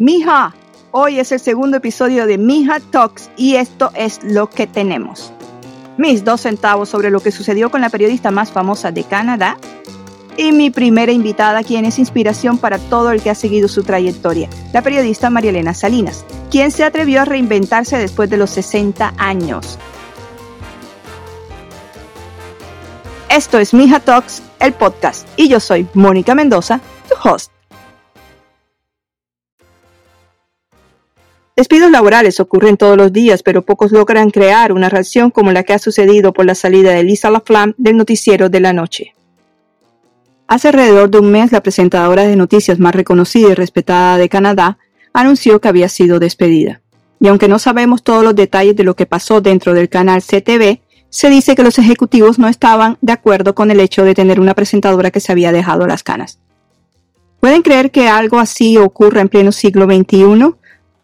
Mija, hoy es el segundo episodio de Mija Talks y esto es lo que tenemos. Mis dos centavos sobre lo que sucedió con la periodista más famosa de Canadá y mi primera invitada, quien es inspiración para todo el que ha seguido su trayectoria, la periodista María Elena Salinas, quien se atrevió a reinventarse después de los 60 años. Esto es Mija Talks, el podcast, y yo soy Mónica Mendoza, tu host. Despidos laborales ocurren todos los días, pero pocos logran crear una reacción como la que ha sucedido por la salida de Lisa Laflamme del noticiero de la noche. Hace alrededor de un mes, la presentadora de noticias más reconocida y respetada de Canadá anunció que había sido despedida. Y aunque no sabemos todos los detalles de lo que pasó dentro del canal CTV, se dice que los ejecutivos no estaban de acuerdo con el hecho de tener una presentadora que se había dejado las canas. ¿Pueden creer que algo así ocurra en pleno siglo XXI?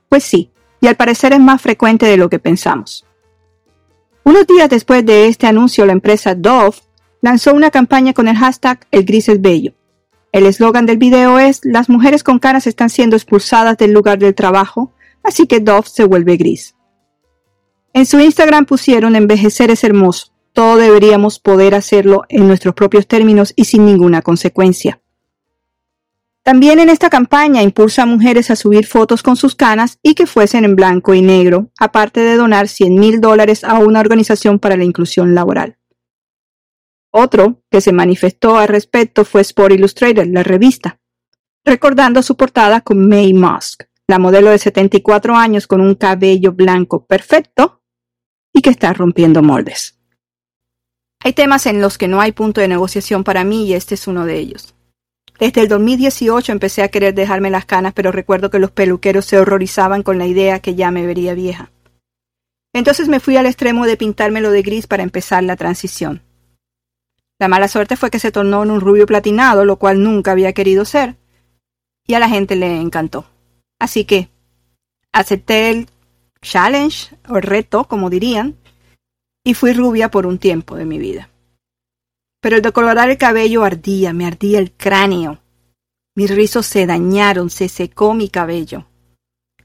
Pues sí, y al parecer es más frecuente de lo que pensamos. Unos días después de este anuncio, la empresa Dove lanzó una campaña con el hashtag El gris es bello. El eslogan del video es Las mujeres con canas están siendo expulsadas del lugar del trabajo, así que Dove se vuelve gris. En su Instagram pusieron Envejecer es hermoso. Todo deberíamos poder hacerlo en nuestros propios términos y sin ninguna consecuencia. También en esta campaña impulsa a mujeres a subir fotos con sus canas y que fuesen en blanco y negro, aparte de donar 100 mil dólares a una organización para la inclusión laboral. Otro que se manifestó al respecto fue Sport Illustrated, la revista, recordando su portada con May Musk, la modelo de 74 años con un cabello blanco perfecto y que está rompiendo moldes. Hay temas en los que no hay punto de negociación para mí y este es uno de ellos. Desde el 2018 empecé a querer dejarme las canas, pero recuerdo que los peluqueros se horrorizaban con la idea que ya me vería vieja. Entonces me fui al extremo de pintármelo de gris para empezar la transición. La mala suerte fue que se tornó en un rubio platinado, lo cual nunca había querido ser, y a la gente le encantó. Así que acepté el challenge o reto, como dirían, y fui rubia por un tiempo de mi vida. Pero el decolorar el cabello ardía, me ardía el cráneo. Mis rizos se dañaron, se secó mi cabello.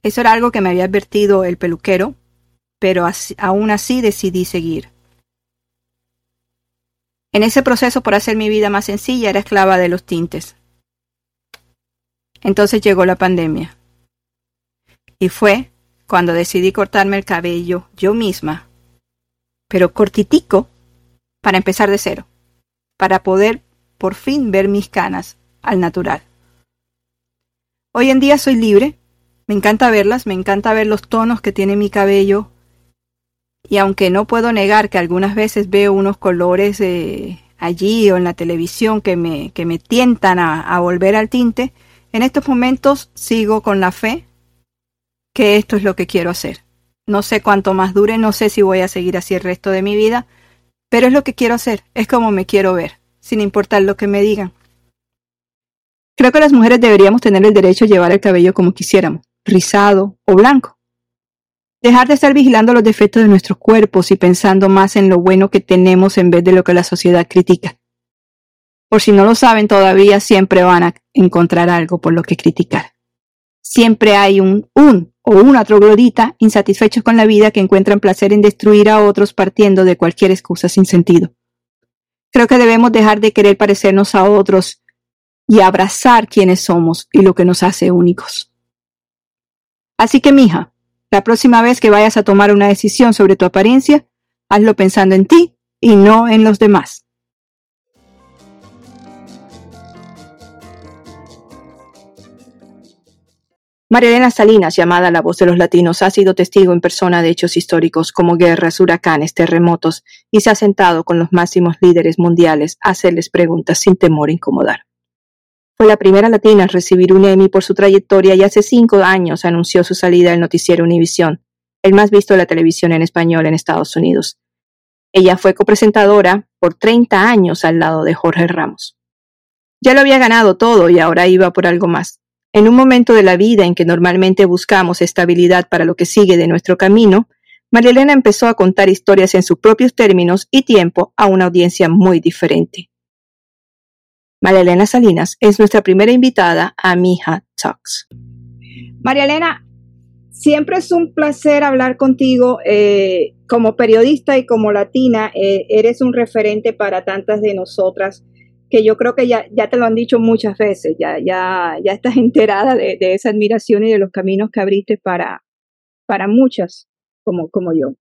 Eso era algo que me había advertido el peluquero, pero aún así decidí seguir. En ese proceso por hacer mi vida más sencilla era esclava de los tintes. Entonces llegó la pandemia. Y fue cuando decidí cortarme el cabello yo misma, pero cortitico, para empezar de cero para poder por fin ver mis canas al natural. Hoy en día soy libre, me encanta verlas, me encanta ver los tonos que tiene mi cabello y aunque no puedo negar que algunas veces veo unos colores eh, allí o en la televisión que me, que me tientan a, a volver al tinte, en estos momentos sigo con la fe que esto es lo que quiero hacer. No sé cuánto más dure, no sé si voy a seguir así el resto de mi vida, pero es lo que quiero hacer, es como me quiero ver, sin importar lo que me digan. Creo que las mujeres deberíamos tener el derecho a llevar el cabello como quisiéramos, rizado o blanco. Dejar de estar vigilando los defectos de nuestros cuerpos y pensando más en lo bueno que tenemos en vez de lo que la sociedad critica. Por si no lo saben todavía, siempre van a encontrar algo por lo que criticar. Siempre hay un un o una troglodita insatisfechos con la vida que encuentran placer en destruir a otros partiendo de cualquier excusa sin sentido. Creo que debemos dejar de querer parecernos a otros y abrazar quienes somos y lo que nos hace únicos. Así que, mija, la próxima vez que vayas a tomar una decisión sobre tu apariencia, hazlo pensando en ti y no en los demás. María Salinas, llamada la voz de los latinos, ha sido testigo en persona de hechos históricos como guerras, huracanes, terremotos y se ha sentado con los máximos líderes mundiales a hacerles preguntas sin temor a incomodar. Fue la primera latina en recibir un Emmy por su trayectoria y hace cinco años anunció su salida del noticiero Univisión, el más visto de la televisión en español en Estados Unidos. Ella fue copresentadora por 30 años al lado de Jorge Ramos. Ya lo había ganado todo y ahora iba por algo más en un momento de la vida en que normalmente buscamos estabilidad para lo que sigue de nuestro camino, Marilena empezó a contar historias en sus propios términos y tiempo a una audiencia muy diferente. Marilena Salinas es nuestra primera invitada a Mija Talks. María Elena, siempre es un placer hablar contigo. Eh, como periodista y como latina, eh, eres un referente para tantas de nosotras que yo creo que ya, ya te lo han dicho muchas veces, ya, ya, ya estás enterada de, esa admiración y de los caminos que abriste para, para muchas como, como yo.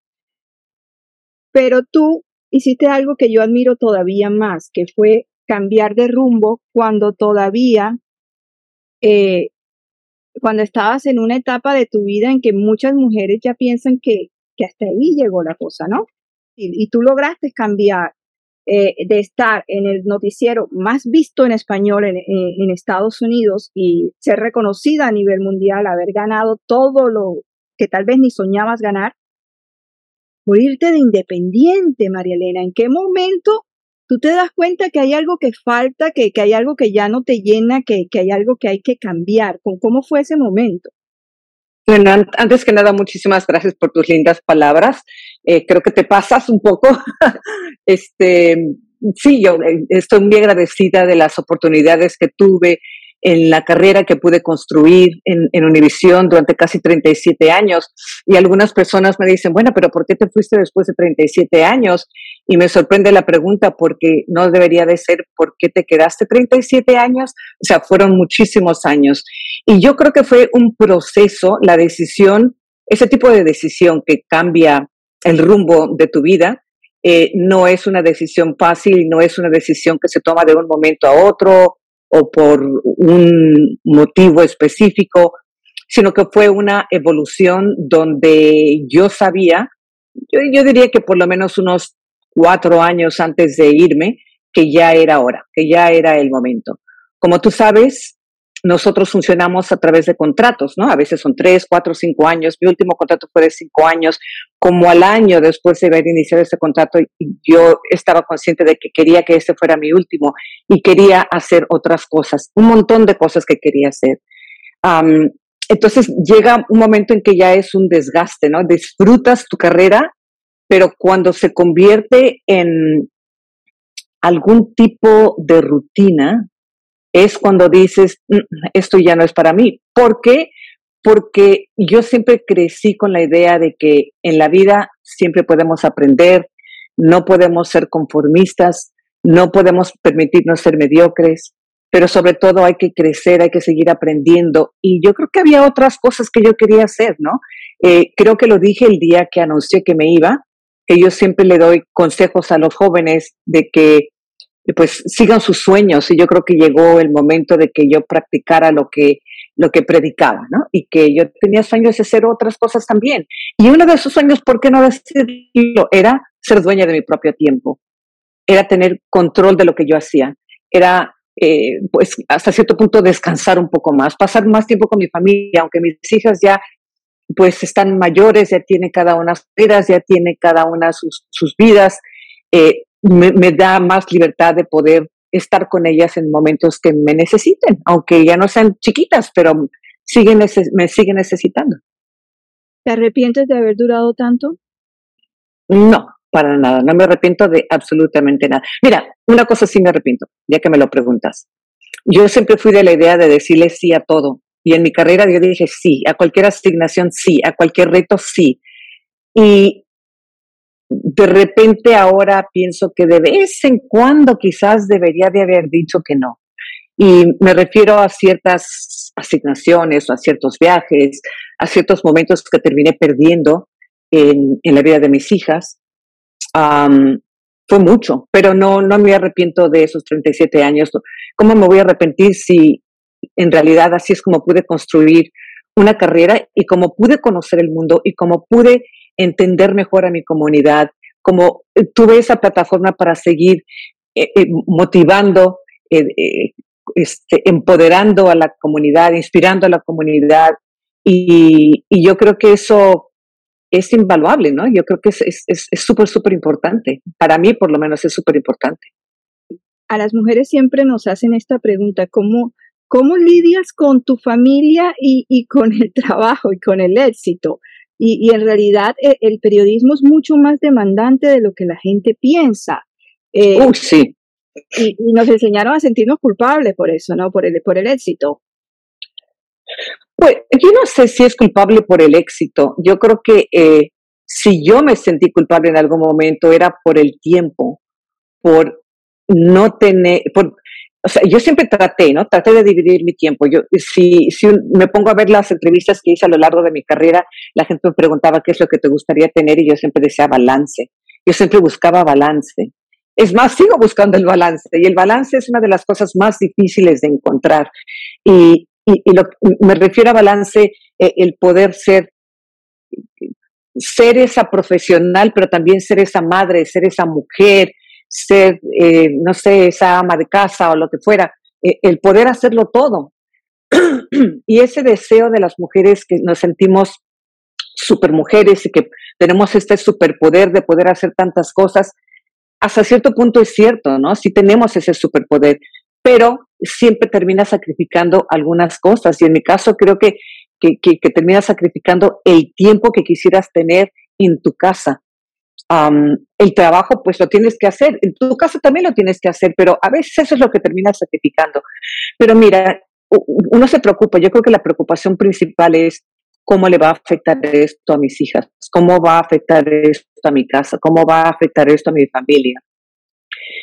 Pero tú hiciste algo que yo admiro todavía más, que fue cambiar de rumbo cuando todavía, eh, cuando estabas en una etapa de tu vida en que muchas mujeres ya piensan que, que hasta ahí llegó la cosa, ¿no? Y, y tú lograste cambiar eh, de estar en el noticiero más visto en español en, Estados Unidos y ser reconocida a nivel mundial, haber ganado todo lo que tal vez ni soñabas ganar, morirte de independiente, María Elena. ¿En qué momento tú te das cuenta que hay algo que falta, que, que hay algo que ya no te llena, que, que, hay algo que hay que cambiar? ¿Cómo fue ese momento? Bueno, antes que nada, muchísimas gracias por tus lindas palabras. Eh, creo que te pasas un poco. este, sí, yo eh, estoy muy agradecida de las oportunidades que tuve en la carrera que pude construir en, en Univisión durante casi 37 años. Y algunas personas me dicen, bueno, pero ¿por qué te fuiste después de 37 años? Y me sorprende la pregunta porque no debería de ser ¿por qué te quedaste 37 años? O sea, fueron muchísimos años. Y yo creo que fue un proceso, la decisión, ese tipo de decisión que cambia el rumbo de tu vida, eh, no es una decisión fácil, no es una decisión que se toma de un momento a otro o por un motivo específico, sino que fue una evolución donde yo sabía, yo, yo diría que por lo menos unos cuatro años antes de irme, que ya era hora, que ya era el momento. Como tú sabes, nosotros funcionamos a través de contratos, ¿no? A veces son tres, cuatro, cinco años. Mi último contrato fue de cinco años. Como al año después de haber iniciado ese contrato, yo estaba consciente de que quería que ese fuera mi último y quería hacer otras cosas, un montón de cosas que quería hacer. entonces llega un momento en que ya es un desgaste, ¿no? Disfrutas tu carrera, pero cuando se convierte en algún tipo de rutina, es cuando dices, mm, esto ya no es para mí. ¿Por qué? Porque yo siempre crecí con la idea de que en la vida siempre podemos aprender, no podemos ser conformistas, no podemos permitirnos ser mediocres, pero sobre todo hay que crecer, hay que seguir aprendiendo. Y yo creo que había otras cosas que yo quería hacer, ¿no? Eh, creo que lo dije el día que anuncié que me iba, que yo siempre le doy consejos a los jóvenes de que pues sigan sus sueños y yo creo que llegó el momento de que yo practicara lo que lo que predicaba, ¿no? Y que yo tenía sueños de hacer otras cosas también. Y uno de esos sueños, ¿por qué no decirlo? Era ser dueña de mi propio tiempo, era tener control de lo que yo hacía, era eh, pues hasta cierto punto descansar un poco más, pasar más tiempo con mi familia, aunque mis hijas ya pues están mayores, ya tiene cada una sus vidas, ya tiene cada una sus, sus vidas, eh, me, da más libertad de poder estar con ellas en momentos que me necesiten, aunque ya no sean chiquitas, pero siguen me siguen necesitando. ¿Te arrepientes de haber durado tanto? No, para nada, no me arrepiento de absolutamente nada. Mira, una cosa sí me arrepiento, ya que me lo preguntas. Yo siempre fui de la idea de decirle sí a todo. Y en mi carrera yo dije sí, a cualquier asignación sí, a cualquier reto sí. Y de repente ahora pienso que de vez en cuando quizás debería de haber dicho que no. Y me refiero a ciertas asignaciones o a ciertos viajes, a ciertos momentos que terminé perdiendo en, la vida de mis hijas. fue mucho, pero no, no me arrepiento de esos 37 años. ¿Cómo me voy a arrepentir si en realidad así es como pude construir una carrera y como pude conocer el mundo y como pude entender mejor a mi comunidad, como eh, tuve esa plataforma para seguir eh, eh, motivando, este, empoderando a la comunidad, inspirando a la comunidad. Y, yo creo que eso es invaluable, ¿no? Yo creo que es súper, súper importante. Para mí, por lo menos, es súper importante. A las mujeres siempre nos hacen esta pregunta, ¿cómo, cómo lidias con tu familia y con el trabajo y con el éxito? Y, en realidad eh, el periodismo es mucho más demandante de lo que la gente piensa. Eh, sí. Y, nos enseñaron a sentirnos culpables por eso, ¿no? Por el, por el éxito. Pues yo no sé si es culpable por el éxito. Yo creo que eh, si yo me sentí culpable en algún momento era por el tiempo, por no tener, por, o sea, yo siempre traté, ¿no? Traté de dividir mi tiempo. Yo, si, si me pongo a ver las entrevistas que hice a lo largo de mi carrera, la gente me preguntaba qué es lo que te gustaría tener y yo siempre decía balance. Yo siempre buscaba balance. Es más, sigo buscando el balance y el balance es una de las cosas más difíciles de encontrar. Y, y, lo, me refiero a balance, eh, el poder ser, ser esa profesional, pero también ser esa madre, ser esa mujer, ser, eh, no sé, esa ama de casa o lo que fuera, eh, el poder hacerlo todo. y ese deseo de las mujeres que nos sentimos supermujeres y que tenemos este superpoder de poder hacer tantas cosas, hasta cierto punto es cierto, ¿no? Sí tenemos ese superpoder, pero siempre termina sacrificando algunas cosas. Y en mi caso creo que, que, que, que termina sacrificando el tiempo que quisieras tener en tu casa, el trabajo pues lo tienes que hacer, en tu caso también lo tienes que hacer, pero a veces eso es lo que termina sacrificando. Pero mira, uno se preocupa, yo creo que la preocupación principal es cómo le va a afectar esto a mis hijas, cómo va a afectar esto a mi casa, cómo va a afectar esto a mi familia.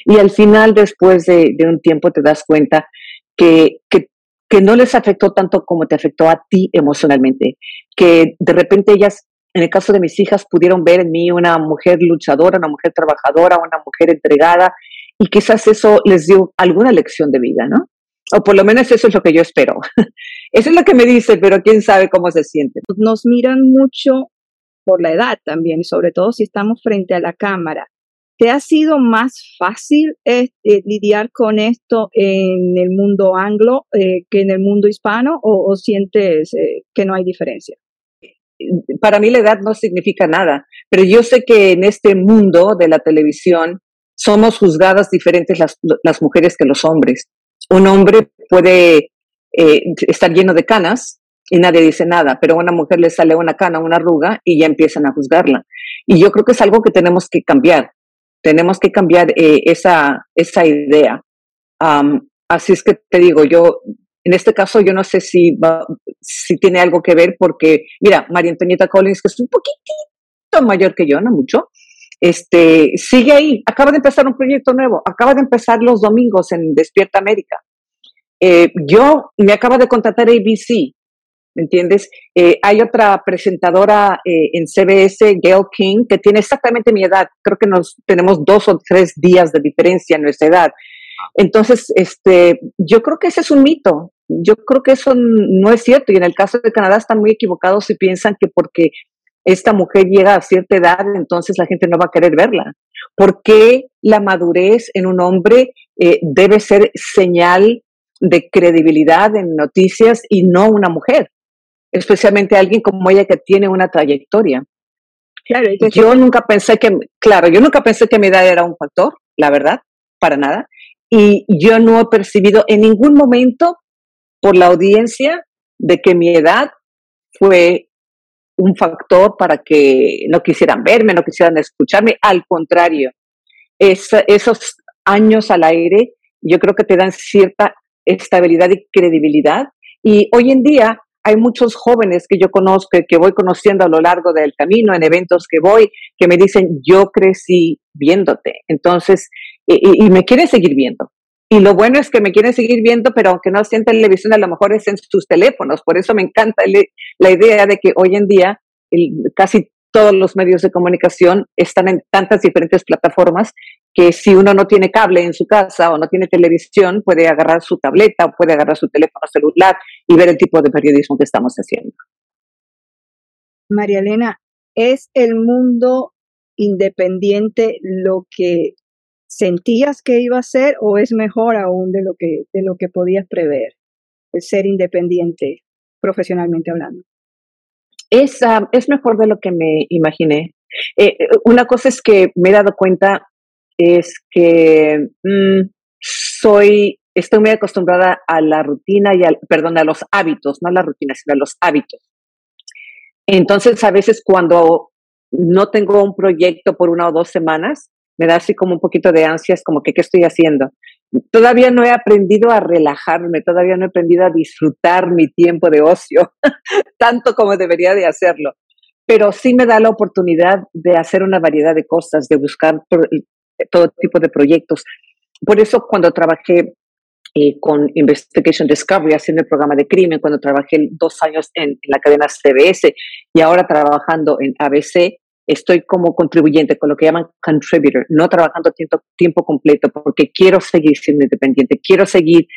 Y al final, después de, un tiempo, te das cuenta que, que, que no les afectó tanto como te afectó a ti emocionalmente, que de repente ellas en el caso de mis hijas, pudieron ver en mí una mujer luchadora, una mujer trabajadora, una mujer entregada, y quizás eso les dio alguna lección de vida, ¿no? O por lo menos eso es lo que yo espero. eso es lo que me dice, pero quién sabe cómo se siente. Nos miran mucho por la edad también, sobre todo si estamos frente a la cámara. ¿Te ha sido más fácil eh, lidiar con esto en el mundo anglo eh, que en el mundo hispano o, sientes eh, que no hay diferencia? Para mí la edad no significa nada, pero yo sé que en este mundo de la televisión somos juzgadas diferentes las, mujeres que los hombres. Un hombre puede eh, estar lleno de canas y nadie dice nada, pero a una mujer le sale una cana, una arruga y ya empiezan a juzgarla. Y yo creo que es algo que tenemos que cambiar. Tenemos que cambiar eh, esa, esa idea. así es que te digo, yo en este caso, yo no sé si, si tiene algo que ver porque, mira, María Antonieta Collins, que es un poquitito mayor que yo, no mucho, este, sigue ahí, acaba de empezar un proyecto nuevo, acaba de empezar los domingos en Despierta América. Eh, yo me acaba de contratar ABC, ¿me entiendes? Eh, hay otra presentadora eh, en CBS, Gail King, que tiene exactamente mi edad. Creo que nos tenemos dos o tres días de diferencia en nuestra edad. Entonces, este, yo creo que ese es un mito. Yo creo que eso no es cierto. Y en el caso de Canadá están muy equivocados si piensan que porque esta mujer llega a cierta edad, entonces la gente no va a querer verla. ¿Por qué la madurez en un hombre eh, debe ser señal de credibilidad en noticias y no una mujer? Especialmente alguien como ella que tiene una trayectoria. Claro, yo nunca pensé que, claro, yo nunca pensé que mi edad era un factor, la verdad, para nada y yo no he percibido en ningún momento por la audiencia de que mi edad fue un factor para que no quisieran verme, no quisieran escucharme. Al contrario, esos años al aire yo creo que te dan cierta estabilidad y credibilidad. Y hoy en día hay muchos jóvenes que yo conozco, que voy conociendo a lo largo del camino, en eventos que voy, que me dicen, yo crecí viéndote. Entonces, y, me quieren seguir viendo. Y lo bueno es que me quieren seguir viendo, pero aunque no sea en televisión, a lo mejor es en sus teléfonos. Por eso me encanta la idea de que hoy en día casi todos los medios de comunicación están en tantas diferentes plataformas que si uno no tiene cable en su casa o no tiene televisión, puede agarrar su tableta o puede agarrar su teléfono celular y ver el tipo de periodismo que estamos haciendo. María Elena, ¿es el mundo independiente lo que sentías que iba a ser o es mejor aún de lo que, de lo que podías prever, el ser independiente profesionalmente hablando? Es, es mejor de lo que me imaginé. Eh, una cosa es que me he dado cuenta es que mm, soy, estoy muy acostumbrada a la rutina y al, perdón, a los hábitos, no a la rutina, sino a los hábitos. Entonces, a veces cuando no tengo un proyecto por una o dos semanas, me da así como un poquito de ansias, como que qué estoy haciendo. todavía no he aprendido a relajarme, todavía no he aprendido a disfrutar mi tiempo de ocio, tanto como debería de hacerlo. Pero sí me da la oportunidad de hacer una variedad de cosas, de buscar todo tipo de proyectos. Por eso cuando trabajé eh, con Investigation Discovery haciendo el programa de crimen, cuando trabajé dos años en, en la cadena CBS y ahora trabajando en ABC, estoy como contribuyente, con lo que llaman contributor, no trabajando tiempo, tiempo completo, porque quiero seguir siendo independiente, quiero seguir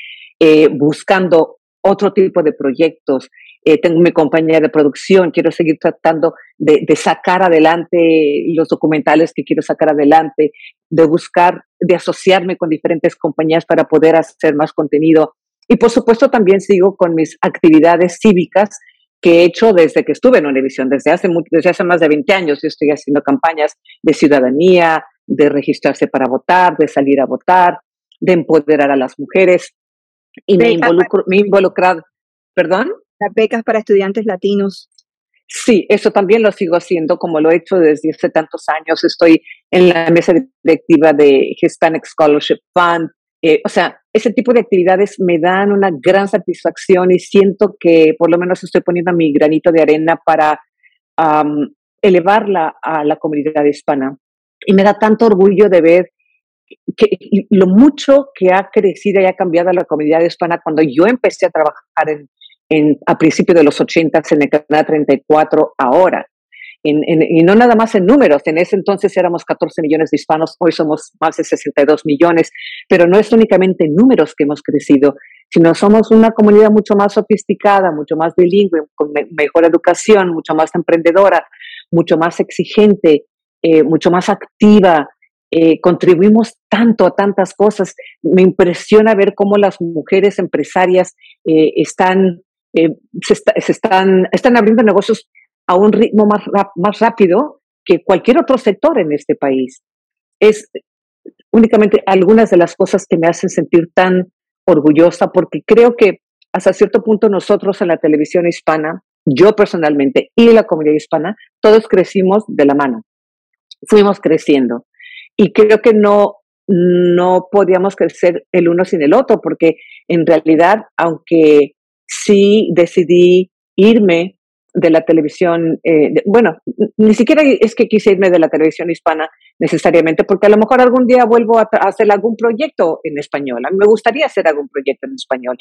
eh, buscando otro tipo de proyectos. Eh, tengo mi compañía de producción, quiero seguir tratando de, de, sacar adelante los documentales que quiero sacar adelante, de buscar, de asociarme con diferentes compañías para poder hacer más contenido. Y por supuesto también sigo con mis actividades cívicas que he hecho desde que estuve en Univisión, desde hace, desde hace más de 20 años. Yo estoy haciendo campañas de ciudadanía, de registrarse para votar, de salir a votar, de empoderar a las mujeres. Y me, involucro, me he involucrado, ¿perdón? Las becas para estudiantes latinos. Sí, eso también lo sigo haciendo, como lo he hecho desde hace tantos años. Estoy en la mesa directiva de Hispanic Scholarship Fund. Eh, o sea, ese tipo de actividades me dan una gran satisfacción y siento que por lo menos estoy poniendo mi granito de arena para elevarla a la comunidad hispana. Y me da tanto orgullo de ver que, lo mucho que ha crecido y ha cambiado la comunidad hispana cuando yo empecé a trabajar en, en, a principios de los 80 en el Canal 34 ahora y no nada más en números, en ese entonces éramos 14 millones de hispanos, hoy somos más de 62 millones, pero no es únicamente en números que hemos crecido, sino somos una comunidad mucho más sofisticada, mucho más bilingüe, con mejor educación, mucho más emprendedora, mucho más exigente, eh, mucho más activa. Eh, contribuimos tanto a tantas cosas. Me impresiona ver cómo las mujeres empresarias eh, están, se, están, están abriendo negocios a un ritmo más, rápido que cualquier otro sector en este país. Es únicamente algunas de las cosas que me hacen sentir tan orgullosa porque creo que hasta cierto punto nosotros en la televisión hispana, yo personalmente y la comunidad hispana, todos crecimos de la mano. Fuimos creciendo. Y creo que no, no podíamos crecer el uno sin el otro porque en realidad, aunque sí decidí irme de la televisión, eh, bueno, ni siquiera es que quise irme de la televisión hispana necesariamente, porque a lo mejor algún día vuelvo a, hacer algún proyecto en español. A mí me gustaría hacer algún proyecto en español,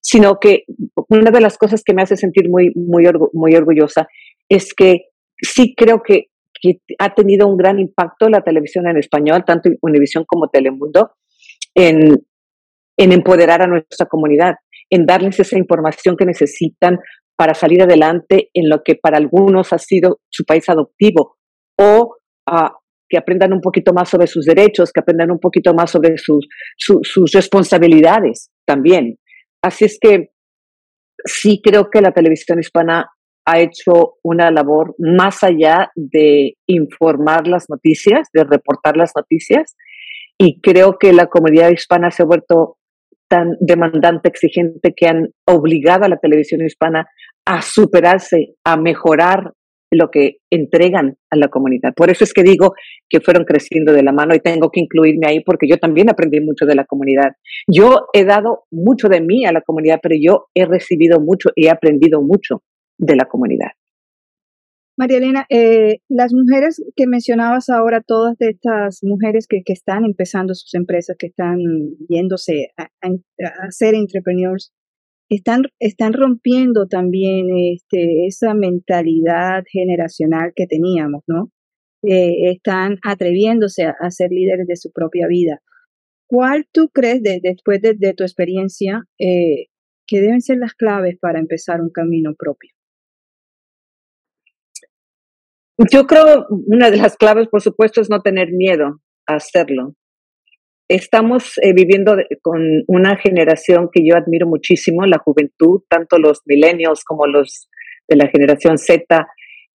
sino que una de las cosas que me hace sentir muy, muy, muy orgullosa es que sí creo que, ha tenido un gran impacto la televisión en español, tanto Univisión como Telemundo, en, en empoderar a nuestra comunidad en darles esa información que necesitan para salir adelante en lo que para algunos ha sido su país adoptivo o uh, que aprendan un poquito más sobre sus derechos, que aprendan un poquito más sobre sus, su, sus responsabilidades también. Así es que sí creo que la televisión hispana ha hecho una labor más allá de informar las noticias, de reportar las noticias, y creo que la comunidad hispana se ha vuelto tan demandante, exigente, que han obligado a la televisión hispana a superarse, a mejorar lo que entregan a la comunidad. Por eso es que digo que fueron creciendo de la mano y tengo que incluirme ahí porque yo también aprendí mucho de la comunidad. Yo he dado mucho de mí a la comunidad, pero yo he recibido mucho y he aprendido mucho de la comunidad. María Elena, eh, las mujeres que mencionabas ahora, todas estas mujeres que, están empezando sus empresas, que están yéndose a, a ser entrepreneurs, están, están rompiendo también este, esa mentalidad generacional que teníamos, ¿no? Eh, están atreviéndose a, ser líderes de su propia vida. ¿Cuál tú crees, de, después de, de, tu experiencia, eh, que deben ser las claves para empezar un camino propio? Yo creo una de las claves, por supuesto, es no tener miedo a hacerlo. Estamos eh, viviendo con una generación que yo admiro muchísimo, la juventud, tanto los millennials como los de la generación Z,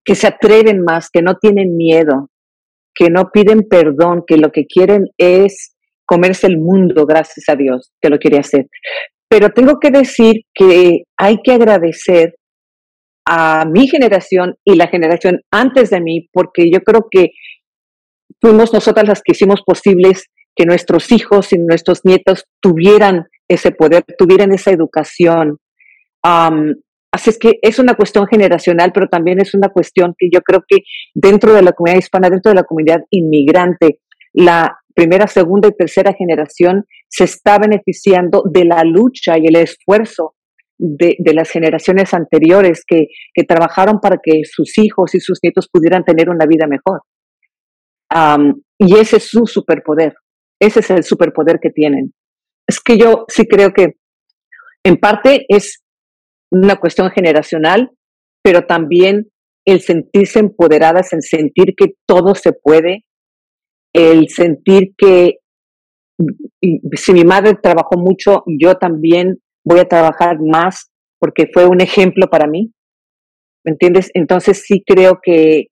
que se atreven más, que no tienen miedo, que no piden perdón, que lo que quieren es comerse el mundo, gracias a Dios, que lo quiere hacer. Pero tengo que decir que hay que agradecer a mi generación y la generación antes de mí, porque yo creo que fuimos nosotras las que hicimos posibles que nuestros hijos y nuestros nietos tuvieran ese poder, tuvieran esa educación. así es que es una cuestión generacional, pero también es una cuestión que yo creo que dentro de la comunidad hispana, dentro de la comunidad inmigrante, la primera, segunda y tercera generación se está beneficiando de la lucha y el esfuerzo de, las generaciones anteriores que, trabajaron para que sus hijos y sus nietos pudieran tener una vida mejor. y ese es su superpoder. Ese es el superpoder que tienen. Es que yo sí creo que en parte es una cuestión generacional, pero también el sentirse empoderadas, el sentir que todo se puede, el sentir que si mi madre trabajó mucho, yo también voy a trabajar más porque fue un ejemplo para mí. ¿Me entiendes? Entonces sí creo que,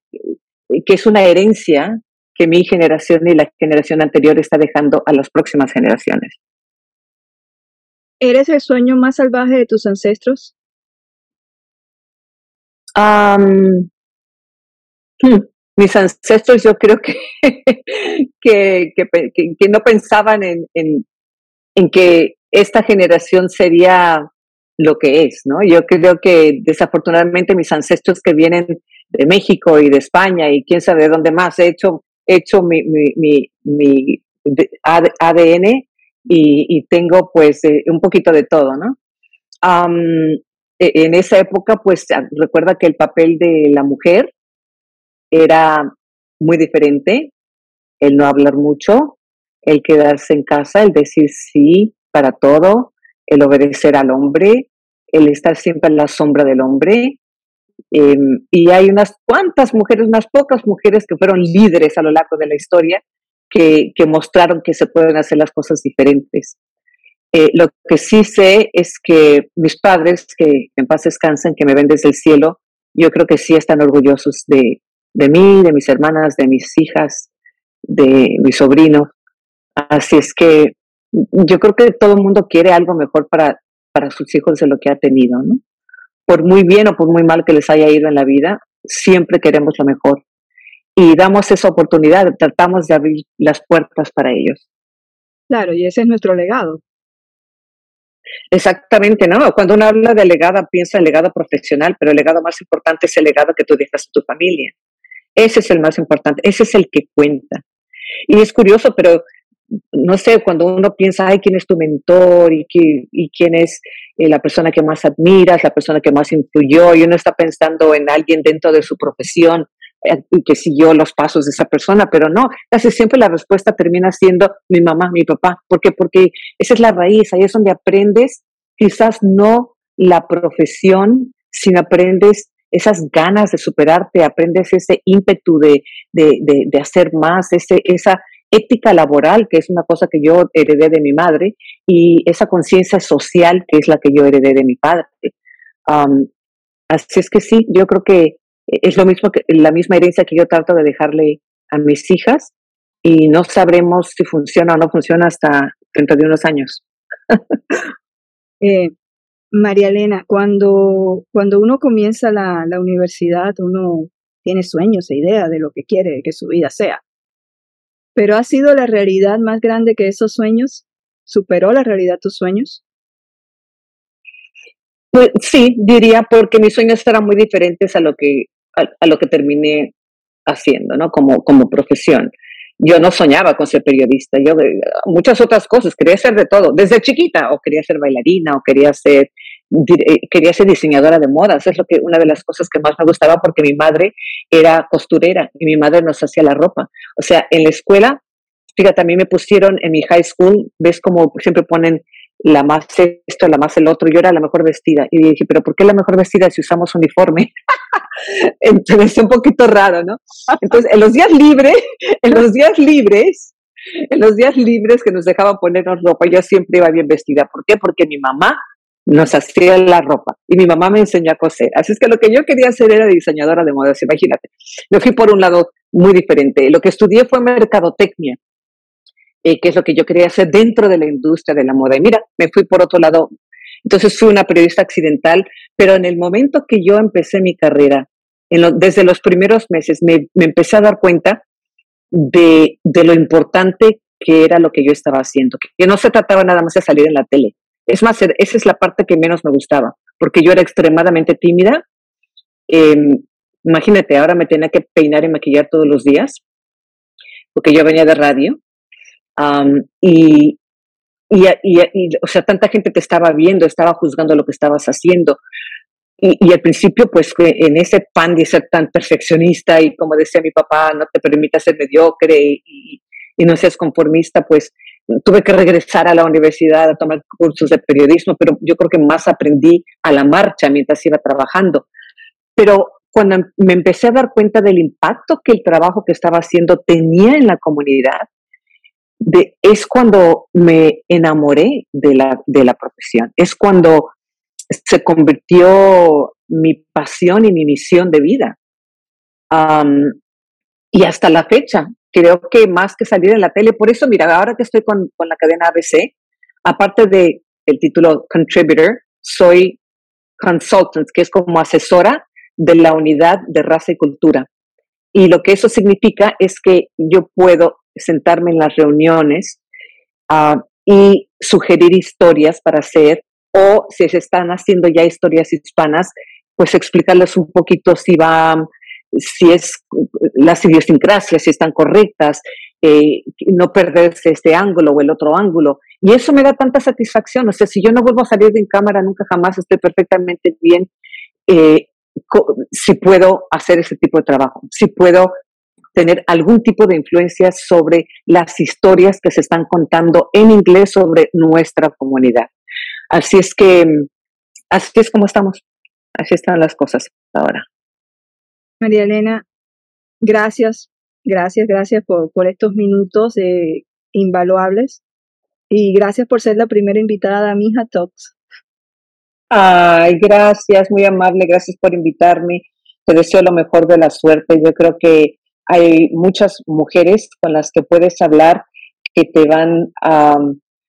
que es una herencia que mi generación y la generación anterior está dejando a las próximas generaciones. ¿Eres el sueño más salvaje de tus ancestros? Hmm, mis ancestros yo creo que, que, que, no pensaban en, en, en, que esta generación sería lo que es, ¿no? Yo creo que desafortunadamente mis ancestros que vienen de México y de España y quién sabe de dónde más, he hecho hecho mi, mi, mi, ADN y, tengo pues eh, un poquito de todo, ¿no? E, en esa época pues recuerda que el papel de la mujer era muy diferente, el no hablar mucho, el quedarse en casa, el decir sí para todo, el obedecer al hombre, el estar siempre en la sombra del hombre, Em, y hay unas cuantas mujeres, unas pocas mujeres que fueron líderes a lo largo de la historia que, que mostraron que se pueden hacer las cosas diferentes. Eh, lo que sí sé es que mis padres, que en paz descansen, que me ven desde el cielo, yo creo que sí están orgullosos de, de mí, de mis hermanas, de mis hijas, de mi sobrino. Así es que yo creo que todo el mundo quiere algo mejor para, para sus hijos de lo que ha tenido, ¿no? Por muy bien o por muy mal que les haya ido en la vida, siempre queremos lo mejor. Y damos esa oportunidad, tratamos de abrir las puertas para ellos. Claro, y ese es nuestro legado. Exactamente, ¿no? Cuando uno habla de legado, piensa en legado profesional, pero el legado más importante es el legado que tú dejas a tu familia. Ese es el más importante, ese es el que cuenta. Y es curioso, pero no sé, cuando uno piensa, ay, ¿quién es tu mentor? ¿Y, y quién es eh, la persona que más admiras, la persona que más influyó? Y uno está pensando en alguien dentro de su profesión eh, y que siguió los pasos de esa persona, pero no, casi siempre la respuesta termina siendo mi mamá, mi papá. ¿Por qué? Porque esa es la raíz, ahí es donde aprendes, quizás no la profesión, sino aprendes esas ganas de superarte, aprendes ese ímpetu de, de, de, de hacer más, ese, esa, ética laboral, que es una cosa que yo heredé de mi madre, y esa conciencia social, que es la que yo heredé de mi padre. así es que sí, yo creo que es lo mismo que la misma herencia que yo trato de dejarle a mis hijas y no sabremos si funciona o no funciona hasta dentro de unos años. eh, María Elena, cuando, cuando uno comienza la, la universidad, uno tiene sueños e ideas de lo que quiere que su vida sea. Pero ¿ha sido la realidad más grande que esos sueños? ¿Superó la realidad tus sueños? Pues sí, diría porque mis sueños eran muy diferentes a lo que, a, lo que terminé haciendo, ¿no? Como, como profesión. Yo no soñaba con ser periodista, yo eh, muchas otras cosas, quería ser de todo, desde chiquita, o quería ser bailarina, o quería ser quería ser diseñadora de modas, es lo que una de las cosas que más me gustaba porque mi madre era costurera y mi madre nos hacía la ropa. O sea, en la escuela, fíjate, a me pusieron en mi high school, ves como siempre ponen la más esto, la más el otro, yo era la mejor vestida y dije, pero ¿por qué la mejor vestida si usamos uniforme? Entonces, un poquito raro, ¿no? Entonces, en los días libres, en los días libres, en los días libres que nos dejaban ponernos ropa, yo siempre iba bien vestida. ¿Por qué? Porque mi mamá nos hacía la ropa y mi mamá me enseñó a coser. Así es que lo que yo quería hacer era diseñadora de modas, imagínate. Yo fui por un lado muy diferente. Lo que estudié fue mercadotecnia, eh, que es lo que yo quería hacer dentro de la industria de la moda. Y mira, me fui por otro lado. Entonces fui una periodista accidental, pero en el momento que yo empecé mi carrera, desde los primeros meses, me, me, empecé a dar cuenta de, de lo importante qué era lo que yo estaba haciendo, que no se trataba nada más de salir en la tele. Es más, esa es la parte que menos me gustaba, porque yo era extremadamente tímida. Em, imagínate, ahora me tenía que peinar y maquillar todos los días, porque yo venía de radio. y, y, o sea, tanta gente te estaba viendo, estaba juzgando lo que estabas haciendo. Y, al principio, pues en ese pan de ser tan perfeccionista y como decía mi papá, no te permita ser mediocre y, y no seas conformista, pues tuve que regresar a la universidad a tomar cursos de periodismo, pero yo creo que más aprendí a la marcha mientras iba trabajando. Pero cuando me empecé a dar cuenta del impacto que el trabajo que estaba haciendo tenía en la comunidad, de, es cuando me enamoré de la, de la profesión, es cuando se convirtió mi pasión y mi misión de vida. y hasta la fecha, creo que más que salir en la tele, por eso, mira, ahora que estoy con, con la cadena ABC, aparte de el título contributor, soy consultant, que es como asesora de la unidad de raza y cultura. Y lo que eso significa es que yo puedo sentarme en las reuniones uh, y sugerir historias para hacer o si se están haciendo ya historias hispanas, pues explicarles un poquito si va, si es las idiosincrasias, si están correctas, eh, no perderse este ángulo o el otro ángulo. Y eso me da tanta satisfacción. O sea, si yo no vuelvo a salir de cámara nunca jamás, estoy perfectamente bien. Eh, si puedo hacer ese tipo de trabajo, si puedo tener algún tipo de influencia sobre las historias que se están contando en inglés sobre nuestra comunidad. Así es que, así es como estamos. Así están las cosas ahora. María Elena, gracias, gracias, gracias por, estos minutos eh, invaluables y gracias por ser la primera invitada a Mija Talks. Ay, gracias, muy amable, gracias por invitarme. Te deseo lo mejor de la suerte. Yo creo que hay muchas mujeres con las que puedes hablar que te van a,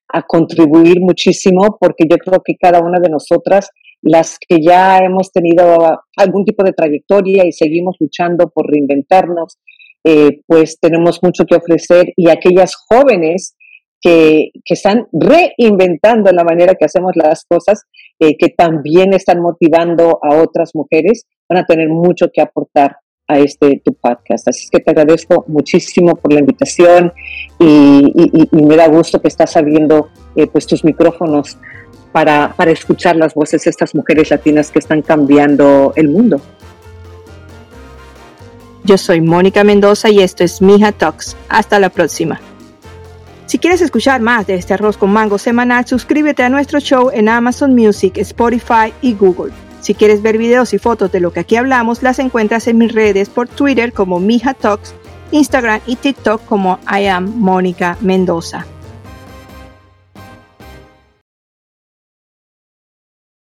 a contribuir muchísimo porque yo creo que cada una de nosotras, las que ya hemos tenido algún tipo de trayectoria y seguimos luchando por reinventarnos, eh, pues tenemos mucho que ofrecer y aquellas jóvenes que, que, están reinventando la manera que hacemos las cosas, eh, que también están motivando a otras mujeres, van a tener mucho que aportar a este tu podcast. Así que te agradezco muchísimo por la invitación y, me da gusto que estás abriendo eh, pues tus micrófonos para, para escuchar las voces de estas mujeres latinas que están cambiando el mundo. Yo soy Mónica Mendoza y esto es Mija Talks. Hasta la próxima. Si quieres escuchar más de este arroz con mango semanal, suscríbete a nuestro show en Amazon Music, Spotify y Google. Si quieres ver videos y fotos de lo que aquí hablamos, las encuentras en mis redes por Twitter como Mija Talks, Instagram y TikTok como I am Mónica Mendoza.